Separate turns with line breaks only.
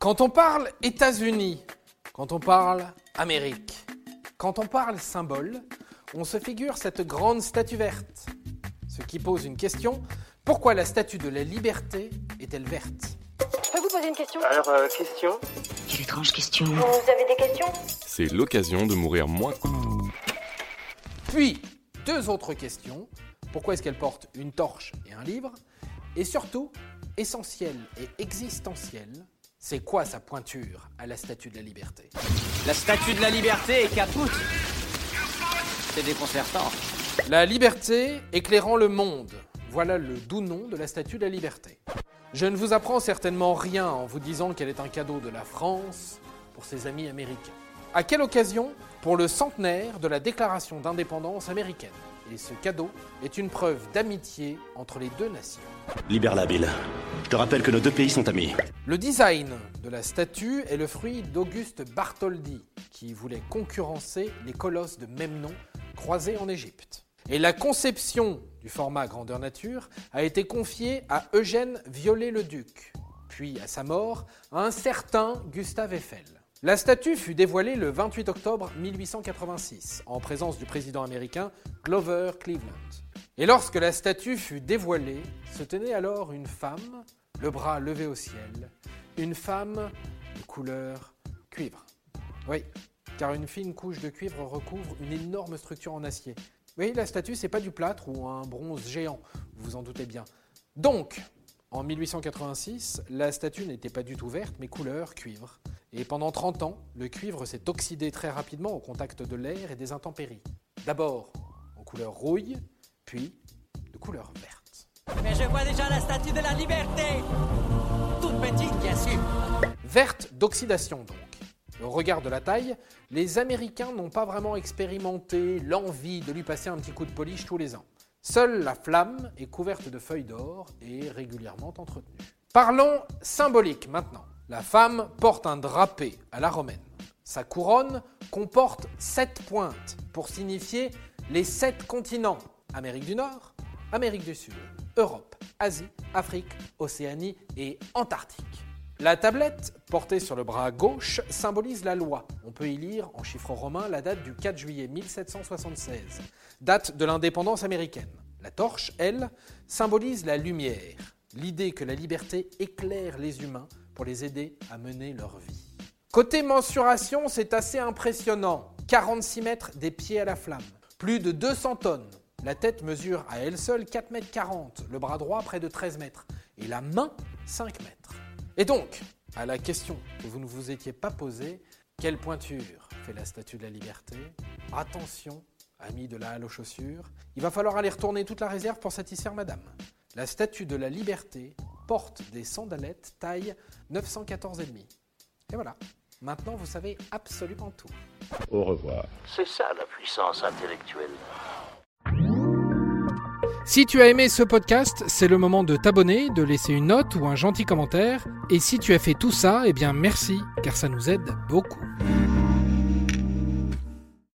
Quand on parle États-Unis, quand on parle Amérique, quand on parle symbole, on se figure cette grande statue verte. Ce qui pose une question, pourquoi la statue de la liberté est-elle verte?
Je peux vous poser une question?
Alors, euh, question?
Quelle étrange question.
Vous avez des questions?
C'est l'occasion de mourir moins.
Puis, deux autres questions. Pourquoi est-ce qu'elle porte une torche et un livre? Et surtout, essentielle et existentielle, c'est quoi sa pointure à la statue de la liberté?
La statue de la liberté est capoute. C'est déconcertant.
La liberté éclairant le monde. Voilà le doux nom de la statue de la liberté. Je ne vous apprends certainement rien en vous disant qu'elle est un cadeau de la France pour ses amis américains. À quelle occasion? Pour le centenaire de la déclaration d'indépendance américaine. Et ce cadeau est une preuve d'amitié entre les deux nations.
Libère-la, Bill. Je te rappelle que nos deux pays sont amis.
Le design de la statue est le fruit d'Auguste Bartholdi, qui voulait concurrencer les colosses de même nom croisés en Égypte. Et la conception du format grandeur nature a été confiée à Eugène Viollet-le-Duc, puis à sa mort à un certain Gustave Eiffel. La statue fut dévoilée le 28 octobre 1886 en présence du président américain Glover Cleveland. Et lorsque la statue fut dévoilée, se tenait alors une femme, le bras levé au ciel, une femme de couleur cuivre. Oui, car une fine couche de cuivre recouvre une énorme structure en acier. Oui, la statue, c'est pas du plâtre ou un bronze géant, vous vous en doutez bien. Donc, en 1886, la statue n'était pas du tout verte, mais couleur cuivre. Et pendant 30 ans, le cuivre s'est oxydé très rapidement au contact de l'air et des intempéries. D'abord en couleur rouille, puis de couleur verte.
Mais je vois déjà la statue de la liberté. Toute petite, bien sûr.
Verte d'oxydation donc. Au regard de la taille, les Américains n'ont pas vraiment expérimenté l'envie de lui passer un petit coup de polish tous les ans. Seule la flamme est couverte de feuilles d'or et régulièrement entretenue. Parlons symbolique maintenant. La femme porte un drapé à la romaine. Sa couronne comporte sept pointes pour signifier les sept continents. Amérique du Nord, Amérique du Sud, Europe, Asie, Afrique, Océanie et Antarctique. La tablette, portée sur le bras gauche, symbolise la loi. On peut y lire en chiffres romains la date du 4 juillet 1776, date de l'indépendance américaine. La torche, elle, symbolise la lumière, l'idée que la liberté éclaire les humains pour les aider à mener leur vie. Côté mensuration, c'est assez impressionnant. 46 mètres des pieds à la flamme, plus de 200 tonnes. La tête mesure à elle seule 4 mètres 40, le bras droit près de 13 mètres et la main 5 mètres. Et donc, à la question que vous ne vous étiez pas posée, quelle pointure fait la statue de la liberté? Attention, amis de la halle aux chaussures, il va falloir aller retourner toute la réserve pour satisfaire madame. La statue de la liberté porte des sandalettes taille 914,5. Et voilà, maintenant vous savez absolument tout.
Au revoir.
C'est ça la puissance intellectuelle.
Si tu as aimé ce podcast, c'est le moment de t'abonner, de laisser une note ou un gentil commentaire. Et si tu as fait tout ça, eh bien merci, car ça nous aide beaucoup.